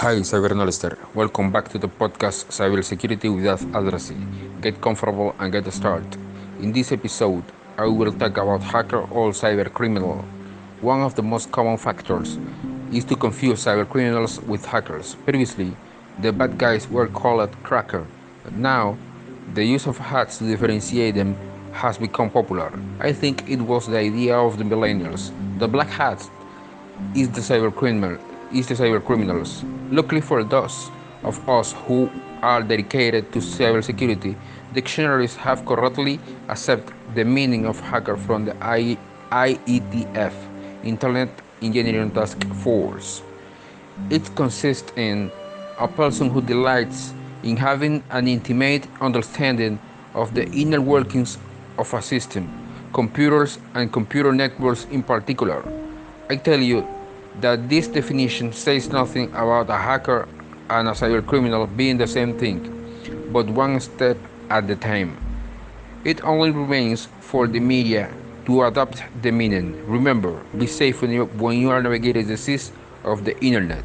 Hi, cyberanalyster. Welcome back to the podcast Cybersecurity Without Addressing. Get comfortable and get started. In this episode, I will talk about hacker or cyber criminal. One of the most common factors is to confuse cyber criminals with hackers. Previously, the bad guys were called cracker. But now, the use of hats to differentiate them has become popular. I think it was the idea of the millennials. The black hat is the cyber criminal is the cyber criminals. Luckily for those of us who are dedicated to cyber cybersecurity, dictionaries have correctly accepted the meaning of hacker from the IETF, Internet Engineering Task Force. It consists in a person who delights in having an intimate understanding of the inner workings of a system, computers and computer networks in particular. I tell you that this definition says nothing about a hacker and a cybercriminal being the same thing, but one step at a time. It only remains for the media to adopt the meaning. Remember, be safe when you, when you are navigating the seas of the internet.